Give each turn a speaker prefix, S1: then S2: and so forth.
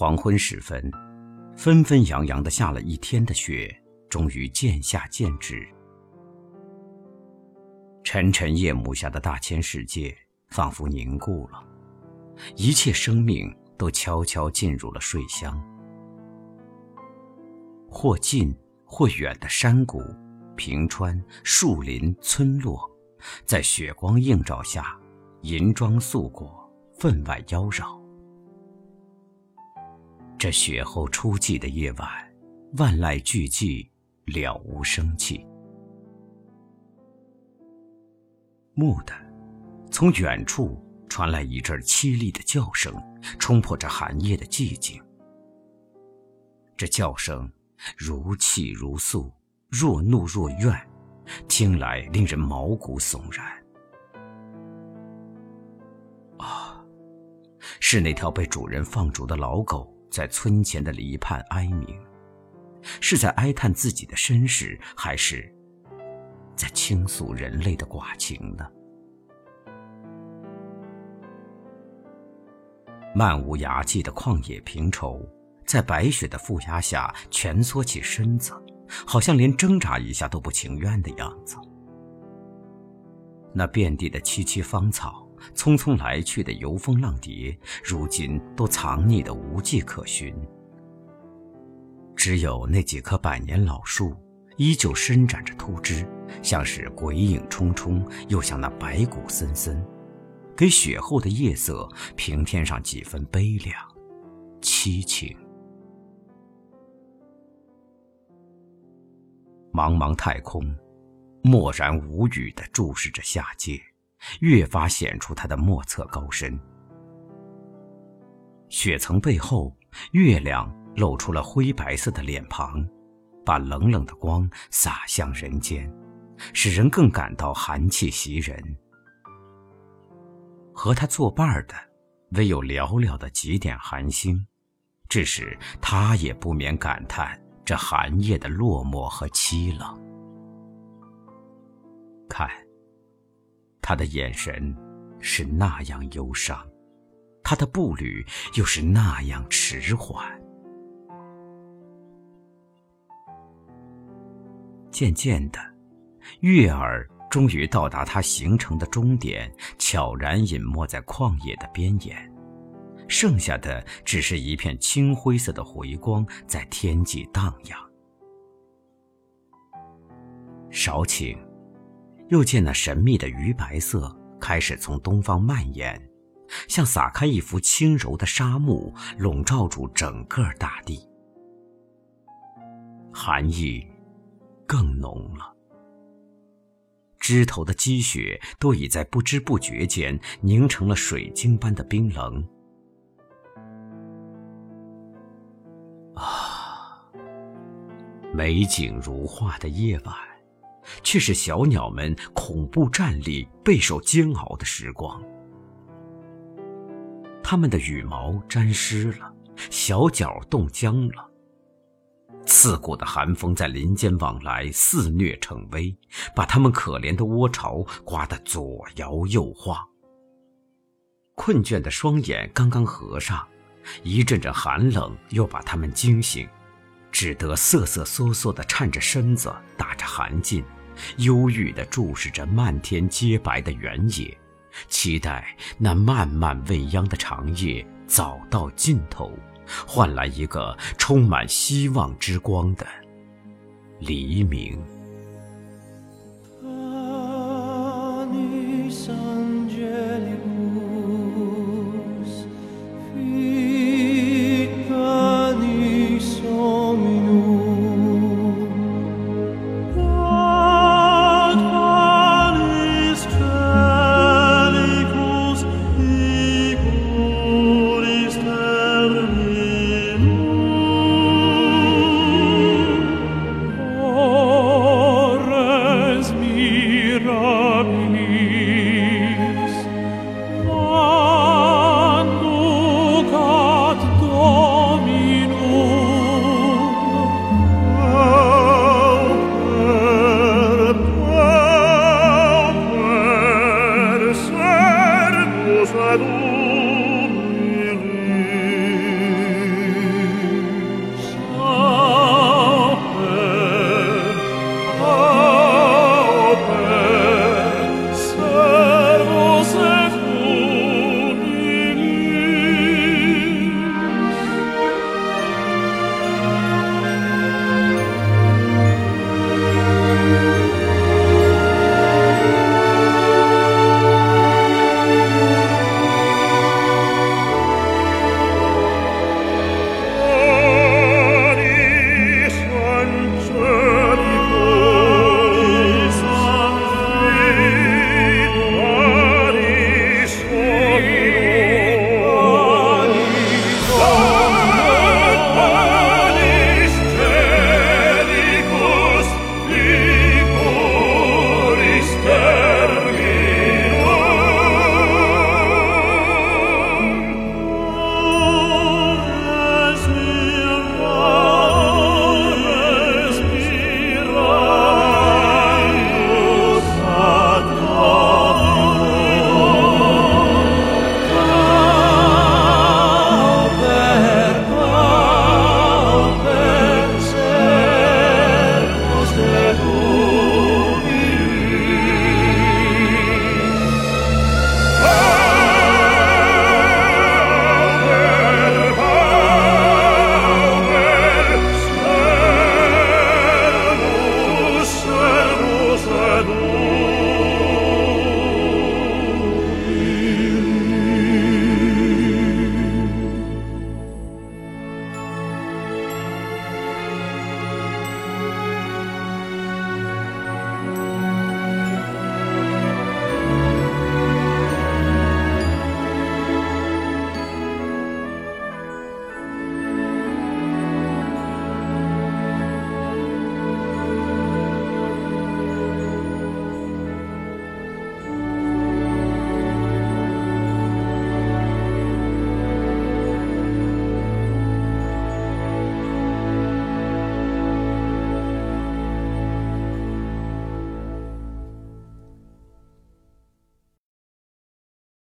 S1: 黄昏时分，纷纷扬扬的下了一天的雪，终于渐下渐止。沉沉夜幕下的大千世界仿佛凝固了，一切生命都悄悄进入了睡乡。或近或远的山谷、平川、树林、村落，在雪光映照下，银装素裹，分外妖娆。这雪后初霁的夜晚，万籁俱寂，了无生气。蓦地，从远处传来一阵凄厉的叫声，冲破这寒夜的寂静。这叫声如泣如诉，若怒若怨，听来令人毛骨悚然。啊，是那条被主人放逐的老狗。在村前的篱畔哀鸣，是在哀叹自己的身世，还是在倾诉人类的寡情呢？漫无涯际的旷野平畴，在白雪的覆压下蜷缩起身子，好像连挣扎一下都不情愿的样子。那遍地的萋萋芳草。匆匆来去的游蜂浪蝶，如今都藏匿的无迹可寻。只有那几棵百年老树，依旧伸展着秃枝，像是鬼影冲冲，又像那白骨森森，给雪后的夜色平添上几分悲凉、凄情。茫茫太空，默然无语地注视着下界。越发显出它的莫测高深。雪层背后，月亮露出了灰白色的脸庞，把冷冷的光洒向人间，使人更感到寒气袭人。和他作伴的，唯有寥寥的几点寒星，致使他也不免感叹这寒夜的落寞和凄冷。看。他的眼神是那样忧伤，他的步履又是那样迟缓。渐渐的，月儿终于到达它行程的终点，悄然隐没在旷野的边沿，剩下的只是一片青灰色的回光在天际荡漾。少顷。又见那神秘的鱼白色开始从东方蔓延，像撒开一幅轻柔的纱幕，笼罩住整个大地。寒意更浓了，枝头的积雪都已在不知不觉间凝成了水晶般的冰冷。啊，美景如画的夜晚。却是小鸟们恐怖站立、备受煎熬的时光。它们的羽毛沾湿了，小脚冻僵了。刺骨的寒风在林间往来，肆虐成威，把它们可怜的窝巢刮得左摇右晃。困倦的双眼刚刚合上，一阵阵寒冷又把它们惊醒，只得瑟瑟缩缩地颤着身子，打着寒噤。忧郁地注视着漫天洁白的原野，期待那漫漫未央的长夜早到尽头，换来一个充满希望之光的黎明。